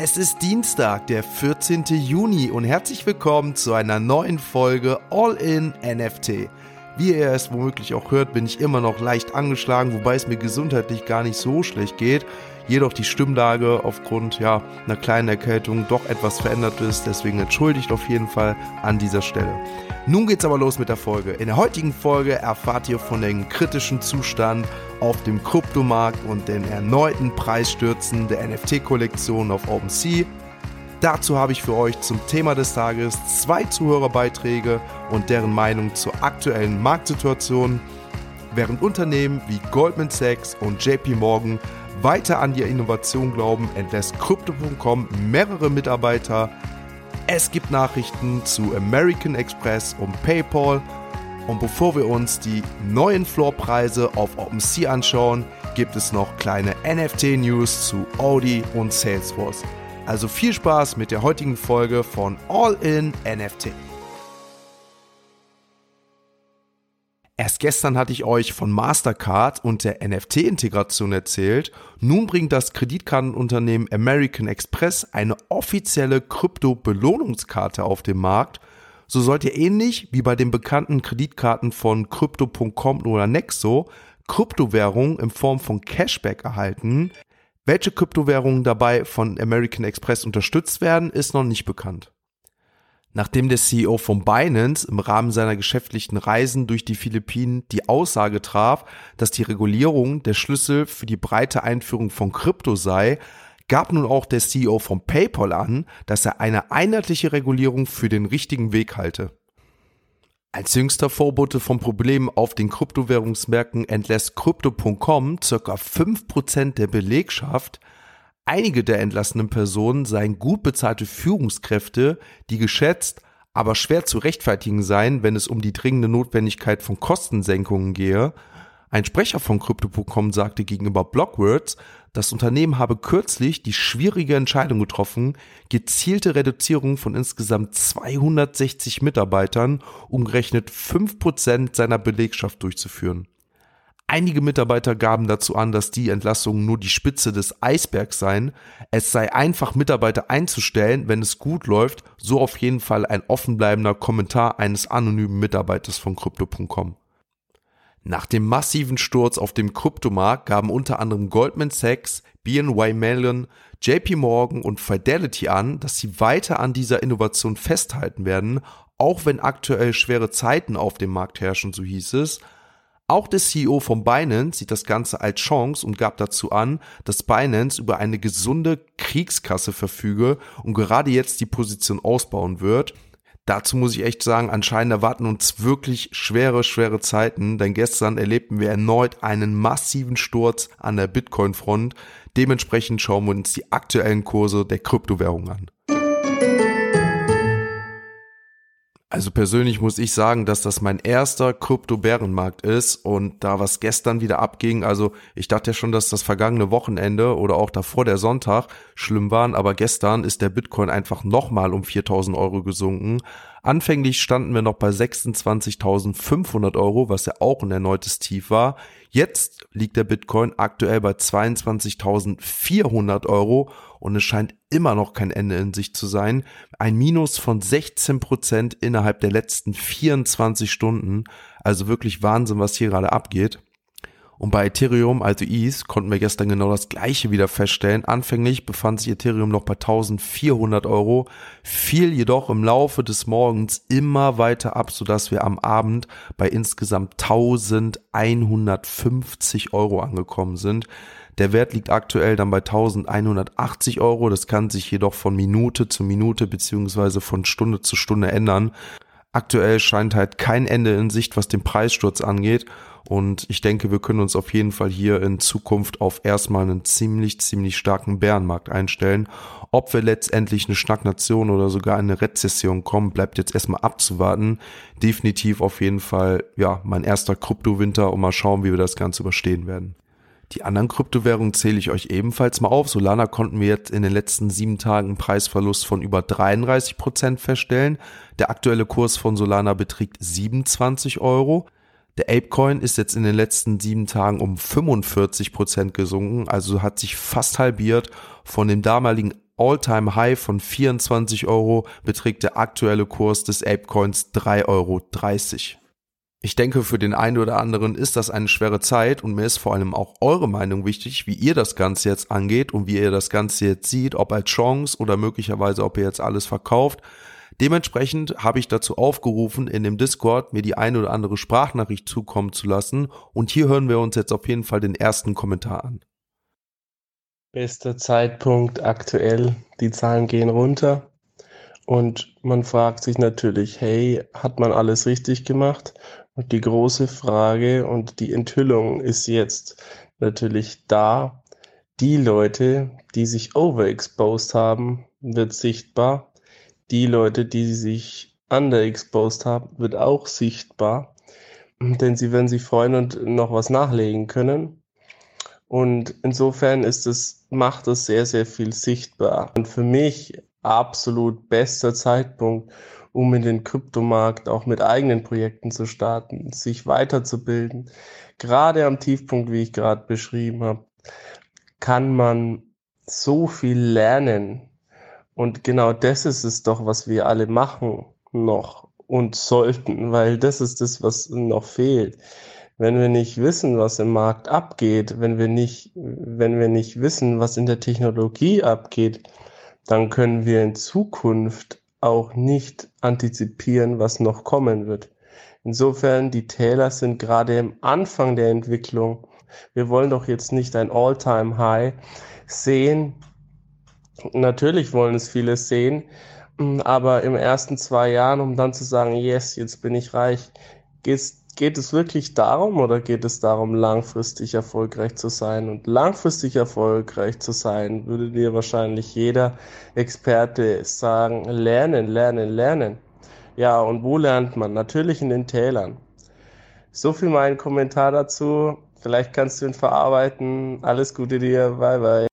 Es ist Dienstag, der 14. Juni und herzlich willkommen zu einer neuen Folge All in NFT. Wie ihr es womöglich auch hört, bin ich immer noch leicht angeschlagen, wobei es mir gesundheitlich gar nicht so schlecht geht. Jedoch die Stimmlage aufgrund ja, einer kleinen Erkältung doch etwas verändert ist. Deswegen entschuldigt auf jeden Fall an dieser Stelle. Nun geht's aber los mit der Folge. In der heutigen Folge erfahrt ihr von dem kritischen Zustand auf dem Kryptomarkt und den erneuten Preisstürzen der NFT-Kollektion auf OpenSea. Dazu habe ich für euch zum Thema des Tages zwei Zuhörerbeiträge und deren Meinung zur aktuellen Marktsituation. Während Unternehmen wie Goldman Sachs und JP Morgan weiter an die Innovation glauben, entlässt Crypto.com mehrere Mitarbeiter. Es gibt Nachrichten zu American Express und PayPal. Und bevor wir uns die neuen Floorpreise auf OpenSea anschauen, gibt es noch kleine NFT-News zu Audi und Salesforce. Also viel Spaß mit der heutigen Folge von All in NFT. Erst gestern hatte ich euch von Mastercard und der NFT-Integration erzählt. Nun bringt das Kreditkartenunternehmen American Express eine offizielle Krypto-Belohnungskarte auf den Markt. So sollt ihr ähnlich wie bei den bekannten Kreditkarten von Crypto.com oder Nexo Kryptowährungen in Form von Cashback erhalten. Welche Kryptowährungen dabei von American Express unterstützt werden, ist noch nicht bekannt. Nachdem der CEO von Binance im Rahmen seiner geschäftlichen Reisen durch die Philippinen die Aussage traf, dass die Regulierung der Schlüssel für die breite Einführung von Krypto sei, gab nun auch der CEO von PayPal an, dass er eine einheitliche Regulierung für den richtigen Weg halte. Als jüngster Vorbote von Problemen auf den Kryptowährungsmärkten entlässt Crypto.com ca. 5% der Belegschaft. Einige der entlassenen Personen seien gut bezahlte Führungskräfte, die geschätzt, aber schwer zu rechtfertigen seien, wenn es um die dringende Notwendigkeit von Kostensenkungen gehe. Ein Sprecher von Crypto.com sagte gegenüber Blockwords, das Unternehmen habe kürzlich die schwierige Entscheidung getroffen, gezielte Reduzierung von insgesamt 260 Mitarbeitern, umgerechnet 5% seiner Belegschaft durchzuführen. Einige Mitarbeiter gaben dazu an, dass die Entlassungen nur die Spitze des Eisbergs seien. Es sei einfach, Mitarbeiter einzustellen, wenn es gut läuft, so auf jeden Fall ein offenbleibender Kommentar eines anonymen Mitarbeiters von Crypto.com. Nach dem massiven Sturz auf dem Kryptomarkt gaben unter anderem Goldman Sachs, BNY Mellon, JP Morgan und Fidelity an, dass sie weiter an dieser Innovation festhalten werden, auch wenn aktuell schwere Zeiten auf dem Markt herrschen, so hieß es. Auch der CEO von Binance sieht das Ganze als Chance und gab dazu an, dass Binance über eine gesunde Kriegskasse verfüge und gerade jetzt die Position ausbauen wird. Dazu muss ich echt sagen, anscheinend erwarten uns wirklich schwere, schwere Zeiten, denn gestern erlebten wir erneut einen massiven Sturz an der Bitcoin-Front. Dementsprechend schauen wir uns die aktuellen Kurse der Kryptowährung an. Also persönlich muss ich sagen, dass das mein erster Krypto-Bärenmarkt ist und da was gestern wieder abging, also ich dachte ja schon, dass das vergangene Wochenende oder auch davor der Sonntag schlimm waren, aber gestern ist der Bitcoin einfach nochmal um 4000 Euro gesunken. Anfänglich standen wir noch bei 26.500 Euro, was ja auch ein erneutes Tief war. Jetzt liegt der Bitcoin aktuell bei 22.400 Euro und es scheint immer noch kein Ende in sich zu sein. Ein Minus von 16 Prozent innerhalb der letzten 24 Stunden. Also wirklich Wahnsinn, was hier gerade abgeht. Und bei Ethereum, also ETH, konnten wir gestern genau das gleiche wieder feststellen. Anfänglich befand sich Ethereum noch bei 1400 Euro, fiel jedoch im Laufe des Morgens immer weiter ab, sodass wir am Abend bei insgesamt 1150 Euro angekommen sind. Der Wert liegt aktuell dann bei 1180 Euro. Das kann sich jedoch von Minute zu Minute beziehungsweise von Stunde zu Stunde ändern. Aktuell scheint halt kein Ende in Sicht, was den Preissturz angeht. Und ich denke, wir können uns auf jeden Fall hier in Zukunft auf erstmal einen ziemlich, ziemlich starken Bärenmarkt einstellen. Ob wir letztendlich eine Stagnation oder sogar eine Rezession kommen, bleibt jetzt erstmal abzuwarten. Definitiv auf jeden Fall, ja, mein erster Kryptowinter und mal schauen, wie wir das Ganze überstehen werden. Die anderen Kryptowährungen zähle ich euch ebenfalls mal auf. Solana konnten wir jetzt in den letzten sieben Tagen einen Preisverlust von über 33 Prozent feststellen. Der aktuelle Kurs von Solana beträgt 27 Euro. Der Apecoin ist jetzt in den letzten sieben Tagen um 45 Prozent gesunken, also hat sich fast halbiert von dem damaligen All-Time High von 24 Euro beträgt der aktuelle Kurs des Apecoins 3,30 Euro. Ich denke, für den einen oder anderen ist das eine schwere Zeit und mir ist vor allem auch eure Meinung wichtig, wie ihr das Ganze jetzt angeht und wie ihr das Ganze jetzt seht, ob als Chance oder möglicherweise, ob ihr jetzt alles verkauft. Dementsprechend habe ich dazu aufgerufen, in dem Discord mir die eine oder andere Sprachnachricht zukommen zu lassen und hier hören wir uns jetzt auf jeden Fall den ersten Kommentar an. Bester Zeitpunkt aktuell, die Zahlen gehen runter und man fragt sich natürlich, hey, hat man alles richtig gemacht? Und die große Frage und die Enthüllung ist jetzt natürlich da. Die Leute, die sich overexposed haben, wird sichtbar. Die Leute, die sich underexposed haben, wird auch sichtbar. Denn sie werden sich freuen und noch was nachlegen können. Und insofern ist es, macht es sehr, sehr viel sichtbar. Und für mich absolut bester Zeitpunkt, um in den Kryptomarkt auch mit eigenen Projekten zu starten, sich weiterzubilden. Gerade am Tiefpunkt, wie ich gerade beschrieben habe, kann man so viel lernen. Und genau das ist es doch, was wir alle machen noch und sollten, weil das ist das, was noch fehlt. Wenn wir nicht wissen, was im Markt abgeht, wenn wir nicht, wenn wir nicht wissen, was in der Technologie abgeht, dann können wir in Zukunft auch nicht antizipieren, was noch kommen wird. Insofern, die Täler sind gerade im Anfang der Entwicklung. Wir wollen doch jetzt nicht ein All-Time-High sehen. Natürlich wollen es viele sehen, aber im ersten zwei Jahren, um dann zu sagen, yes, jetzt bin ich reich, geht's geht es wirklich darum oder geht es darum, langfristig erfolgreich zu sein? Und langfristig erfolgreich zu sein, würde dir wahrscheinlich jeder Experte sagen, lernen, lernen, lernen. Ja, und wo lernt man? Natürlich in den Tälern. So viel mein Kommentar dazu. Vielleicht kannst du ihn verarbeiten. Alles Gute dir. Bye, bye.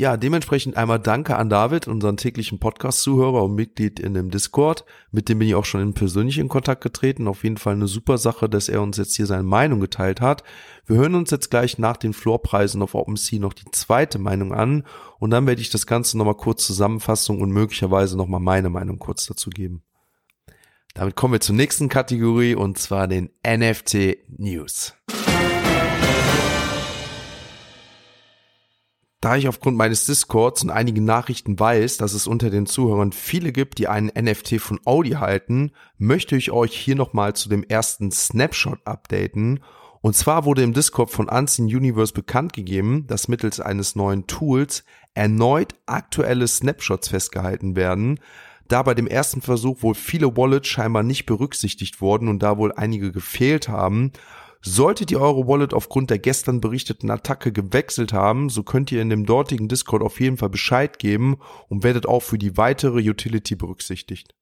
Ja, dementsprechend einmal danke an David, unseren täglichen Podcast-Zuhörer und Mitglied in dem Discord. Mit dem bin ich auch schon in persönlich in Kontakt getreten. Auf jeden Fall eine super Sache, dass er uns jetzt hier seine Meinung geteilt hat. Wir hören uns jetzt gleich nach den Floorpreisen auf OpenSea noch die zweite Meinung an und dann werde ich das Ganze nochmal kurz Zusammenfassung und möglicherweise nochmal meine Meinung kurz dazu geben. Damit kommen wir zur nächsten Kategorie und zwar den NFT News. Da ich aufgrund meines Discords und einigen Nachrichten weiß, dass es unter den Zuhörern viele gibt, die einen NFT von Audi halten, möchte ich euch hier nochmal zu dem ersten Snapshot updaten. Und zwar wurde im Discord von Unseen Universe bekannt gegeben, dass mittels eines neuen Tools erneut aktuelle Snapshots festgehalten werden, da bei dem ersten Versuch wohl viele Wallets scheinbar nicht berücksichtigt wurden und da wohl einige gefehlt haben, sollte die Euro Wallet aufgrund der gestern berichteten Attacke gewechselt haben, so könnt ihr in dem dortigen Discord auf jeden Fall Bescheid geben und werdet auch für die weitere Utility berücksichtigt.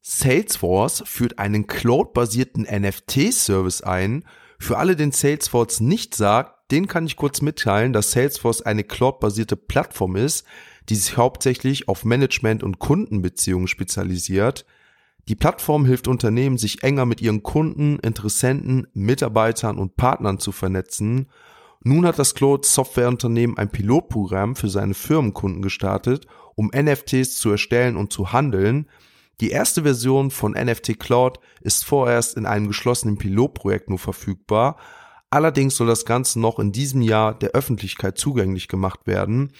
Salesforce führt einen Cloud-basierten NFT-Service ein. Für alle, den Salesforce nicht sagt, den kann ich kurz mitteilen, dass Salesforce eine Cloud-basierte Plattform ist, die sich hauptsächlich auf Management und Kundenbeziehungen spezialisiert. Die Plattform hilft Unternehmen, sich enger mit ihren Kunden, Interessenten, Mitarbeitern und Partnern zu vernetzen. Nun hat das Cloud Softwareunternehmen ein Pilotprogramm für seine Firmenkunden gestartet, um NFTs zu erstellen und zu handeln. Die erste Version von NFT Cloud ist vorerst in einem geschlossenen Pilotprojekt nur verfügbar. Allerdings soll das Ganze noch in diesem Jahr der Öffentlichkeit zugänglich gemacht werden.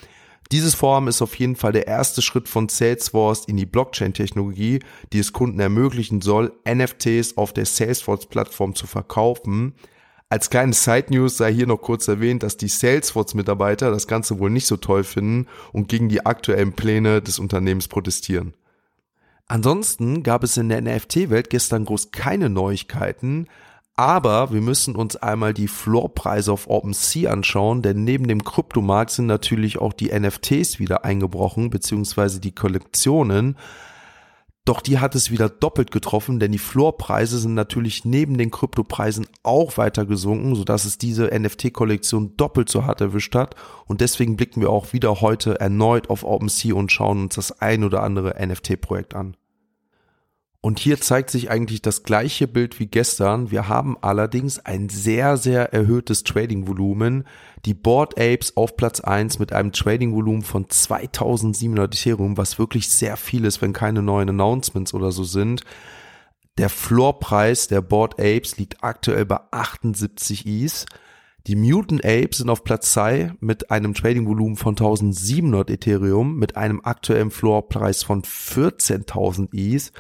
Dieses Vorhaben ist auf jeden Fall der erste Schritt von Salesforce in die Blockchain-Technologie, die es Kunden ermöglichen soll, NFTs auf der Salesforce-Plattform zu verkaufen. Als kleine Side News sei hier noch kurz erwähnt, dass die Salesforce-Mitarbeiter das Ganze wohl nicht so toll finden und gegen die aktuellen Pläne des Unternehmens protestieren. Ansonsten gab es in der NFT-Welt gestern groß keine Neuigkeiten, aber wir müssen uns einmal die Floorpreise auf OpenSea anschauen, denn neben dem Kryptomarkt sind natürlich auch die NFTs wieder eingebrochen, beziehungsweise die Kollektionen. Doch die hat es wieder doppelt getroffen, denn die Floorpreise sind natürlich neben den Kryptopreisen auch weiter gesunken, sodass es diese NFT-Kollektion doppelt so hart erwischt hat. Und deswegen blicken wir auch wieder heute erneut auf OpenSea und schauen uns das ein oder andere NFT-Projekt an. Und hier zeigt sich eigentlich das gleiche Bild wie gestern. Wir haben allerdings ein sehr, sehr erhöhtes Trading-Volumen. Die Board Apes auf Platz 1 mit einem Trading-Volumen von 2700 Ethereum, was wirklich sehr viel ist, wenn keine neuen Announcements oder so sind. Der Floorpreis der Board Apes liegt aktuell bei 78 ETH. Die Mutant Apes sind auf Platz 2 mit einem Trading-Volumen von 1700 Ethereum mit einem aktuellen Floorpreis von 14.000 ETH.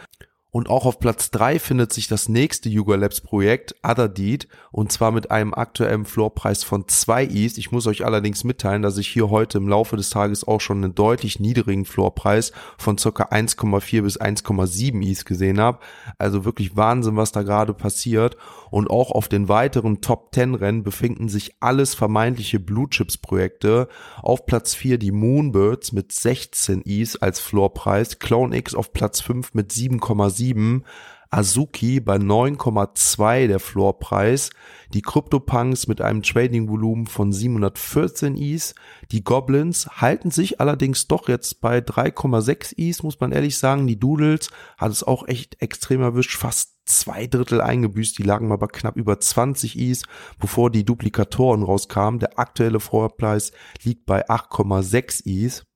Und auch auf Platz drei findet sich das nächste Yuga Labs Projekt, Otherdeed, und zwar mit einem aktuellen Floorpreis von zwei ETH. Ich muss euch allerdings mitteilen, dass ich hier heute im Laufe des Tages auch schon einen deutlich niedrigen Floorpreis von circa 1,4 bis 1,7 ETH gesehen habe. Also wirklich Wahnsinn, was da gerade passiert. Und auch auf den weiteren Top 10 Rennen befinden sich alles vermeintliche Blue Chips Projekte. Auf Platz 4 die Moonbirds mit 16 ETH als Floorpreis, Clone X auf Platz 5 mit 7,7 7, Azuki bei 9,2 der Floorpreis, die CryptoPunks mit einem Trading-Volumen von 714 Is, die Goblins halten sich allerdings doch jetzt bei 3,6 Is, muss man ehrlich sagen, die Doodles hat es auch echt extrem erwischt, fast zwei Drittel eingebüßt, die lagen mal bei knapp über 20 Is, bevor die Duplikatoren rauskamen, der aktuelle Floorpreis liegt bei 8,6 Is.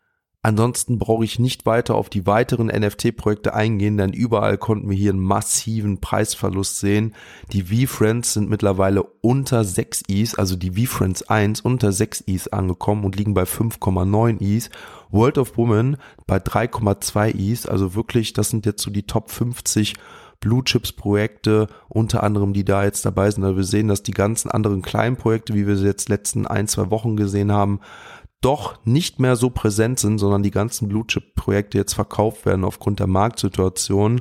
Ansonsten brauche ich nicht weiter auf die weiteren NFT-Projekte eingehen, denn überall konnten wir hier einen massiven Preisverlust sehen. Die V-Friends sind mittlerweile unter 6 Is, also die V-Friends 1 unter 6 Is angekommen und liegen bei 5,9 Is. World of Women bei 3,2 Is, also wirklich, das sind jetzt so die Top 50 Blue Chips Projekte, unter anderem, die da jetzt dabei sind. Also wir sehen, dass die ganzen anderen kleinen Projekte, wie wir sie jetzt letzten ein, zwei Wochen gesehen haben, doch nicht mehr so präsent sind, sondern die ganzen Blue Chip Projekte jetzt verkauft werden aufgrund der Marktsituation.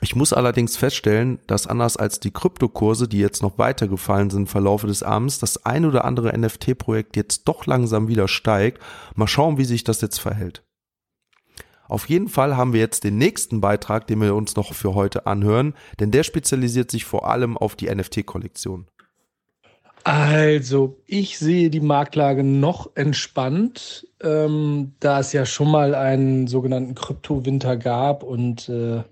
Ich muss allerdings feststellen, dass anders als die Kryptokurse, die jetzt noch weiter gefallen sind im Verlaufe des Abends, das ein oder andere NFT-Projekt jetzt doch langsam wieder steigt. Mal schauen, wie sich das jetzt verhält. Auf jeden Fall haben wir jetzt den nächsten Beitrag, den wir uns noch für heute anhören, denn der spezialisiert sich vor allem auf die NFT-Kollektion. Also, ich sehe die Marktlage noch entspannt, ähm, da es ja schon mal einen sogenannten Kryptowinter gab und äh,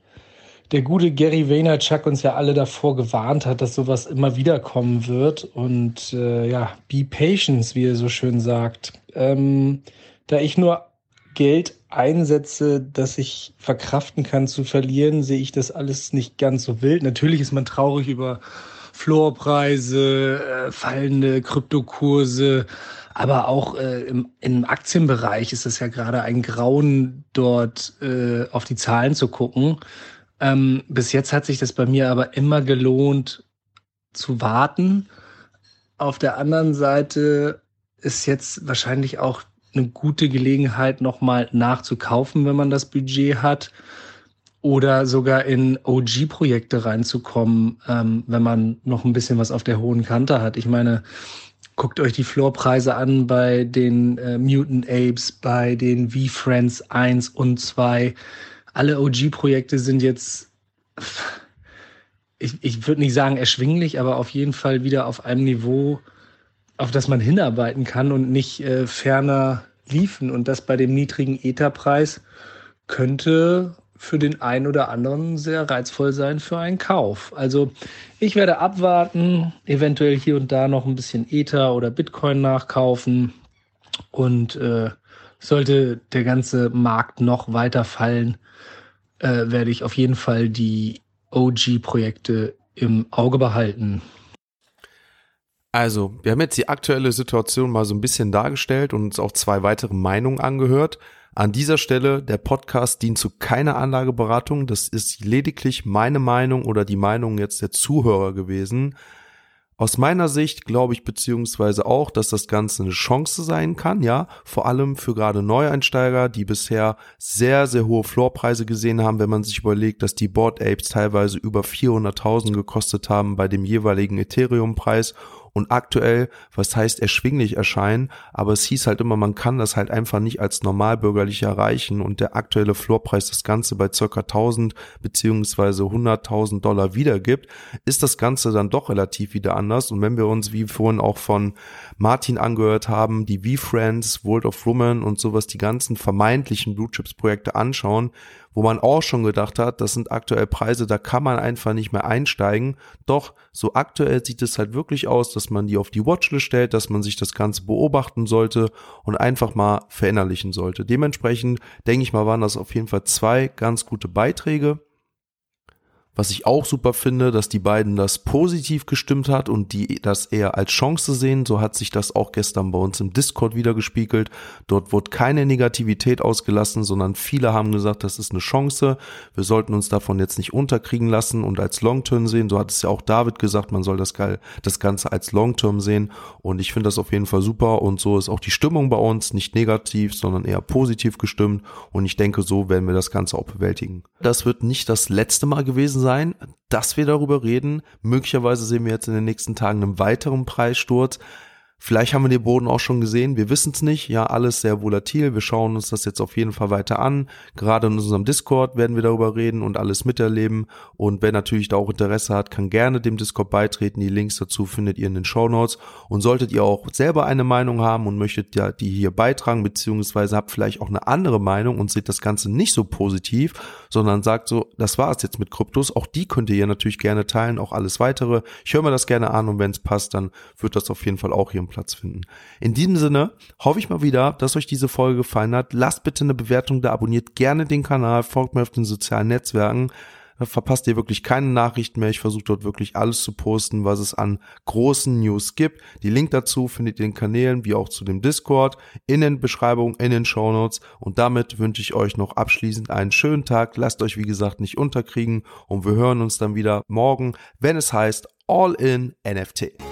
der gute Gary Vaynerchuk uns ja alle davor gewarnt hat, dass sowas immer wieder kommen wird. Und äh, ja, be patient, wie er so schön sagt. Ähm, da ich nur Geld einsetze, das ich verkraften kann zu verlieren, sehe ich das alles nicht ganz so wild. Natürlich ist man traurig über Floorpreise, äh, fallende Kryptokurse, aber auch äh, im, im Aktienbereich ist es ja gerade ein Grauen, dort äh, auf die Zahlen zu gucken. Ähm, bis jetzt hat sich das bei mir aber immer gelohnt zu warten. Auf der anderen Seite ist jetzt wahrscheinlich auch eine gute Gelegenheit, nochmal nachzukaufen, wenn man das Budget hat oder sogar in OG-Projekte reinzukommen, ähm, wenn man noch ein bisschen was auf der hohen Kante hat. Ich meine, guckt euch die Floorpreise an bei den äh, Mutant Apes, bei den V-Friends 1 und 2. Alle OG-Projekte sind jetzt, ich, ich würde nicht sagen erschwinglich, aber auf jeden Fall wieder auf einem Niveau, auf das man hinarbeiten kann und nicht äh, ferner liefen. Und das bei dem niedrigen Etherpreis könnte für den einen oder anderen sehr reizvoll sein für einen Kauf. Also ich werde abwarten, eventuell hier und da noch ein bisschen Ether oder Bitcoin nachkaufen und äh, sollte der ganze Markt noch weiter fallen, äh, werde ich auf jeden Fall die OG-Projekte im Auge behalten. Also, wir haben jetzt die aktuelle Situation mal so ein bisschen dargestellt und uns auch zwei weitere Meinungen angehört. An dieser Stelle, der Podcast dient zu keiner Anlageberatung. Das ist lediglich meine Meinung oder die Meinung jetzt der Zuhörer gewesen. Aus meiner Sicht glaube ich beziehungsweise auch, dass das Ganze eine Chance sein kann, ja, vor allem für gerade Neueinsteiger, die bisher sehr, sehr hohe Floorpreise gesehen haben, wenn man sich überlegt, dass die Board Apes teilweise über 400.000 gekostet haben bei dem jeweiligen Ethereum-Preis und aktuell, was heißt erschwinglich erscheinen, aber es hieß halt immer, man kann das halt einfach nicht als normalbürgerlich erreichen. Und der aktuelle Floorpreis das Ganze bei circa 1000 beziehungsweise 100.000 Dollar wiedergibt, ist das Ganze dann doch relativ wieder anders. Und wenn wir uns, wie vorhin auch von Martin angehört haben, die V-Friends, World of Women und sowas, die ganzen vermeintlichen Blue Chips Projekte anschauen, wo man auch schon gedacht hat, das sind aktuell Preise, da kann man einfach nicht mehr einsteigen. Doch so aktuell sieht es halt wirklich aus, dass man die auf die Watchlist stellt, dass man sich das Ganze beobachten sollte und einfach mal verinnerlichen sollte. Dementsprechend denke ich mal, waren das auf jeden Fall zwei ganz gute Beiträge. Was ich auch super finde, dass die beiden das positiv gestimmt hat und die das eher als Chance sehen. So hat sich das auch gestern bei uns im Discord wieder gespiegelt. Dort wurde keine Negativität ausgelassen, sondern viele haben gesagt, das ist eine Chance. Wir sollten uns davon jetzt nicht unterkriegen lassen und als Long-Term sehen. So hat es ja auch David gesagt, man soll das, das Ganze als Long-Term sehen. Und ich finde das auf jeden Fall super. Und so ist auch die Stimmung bei uns nicht negativ, sondern eher positiv gestimmt. Und ich denke, so werden wir das Ganze auch bewältigen. Das wird nicht das letzte Mal gewesen sein, dass wir darüber reden. Möglicherweise sehen wir jetzt in den nächsten Tagen einen weiteren Preissturz. Vielleicht haben wir den Boden auch schon gesehen, wir wissen es nicht. Ja, alles sehr volatil. Wir schauen uns das jetzt auf jeden Fall weiter an. Gerade in unserem Discord werden wir darüber reden und alles miterleben. Und wer natürlich da auch Interesse hat, kann gerne dem Discord beitreten. Die Links dazu findet ihr in den Show Notes. Und solltet ihr auch selber eine Meinung haben und möchtet ja die hier beitragen, beziehungsweise habt vielleicht auch eine andere Meinung und seht das Ganze nicht so positiv, sondern sagt so, das war es jetzt mit Kryptos. Auch die könnt ihr natürlich gerne teilen, auch alles weitere. Ich höre mir das gerne an und wenn es passt, dann wird das auf jeden Fall auch hier im Platz finden. In diesem Sinne hoffe ich mal wieder, dass euch diese Folge gefallen hat. Lasst bitte eine Bewertung da, abonniert gerne den Kanal, folgt mir auf den sozialen Netzwerken. Da verpasst ihr wirklich keine Nachrichten mehr. Ich versuche dort wirklich alles zu posten, was es an großen News gibt. Die Link dazu findet ihr in den Kanälen, wie auch zu dem Discord, in den Beschreibungen, in den Shownotes. Und damit wünsche ich euch noch abschließend einen schönen Tag. Lasst euch, wie gesagt, nicht unterkriegen. Und wir hören uns dann wieder morgen, wenn es heißt All in NFT.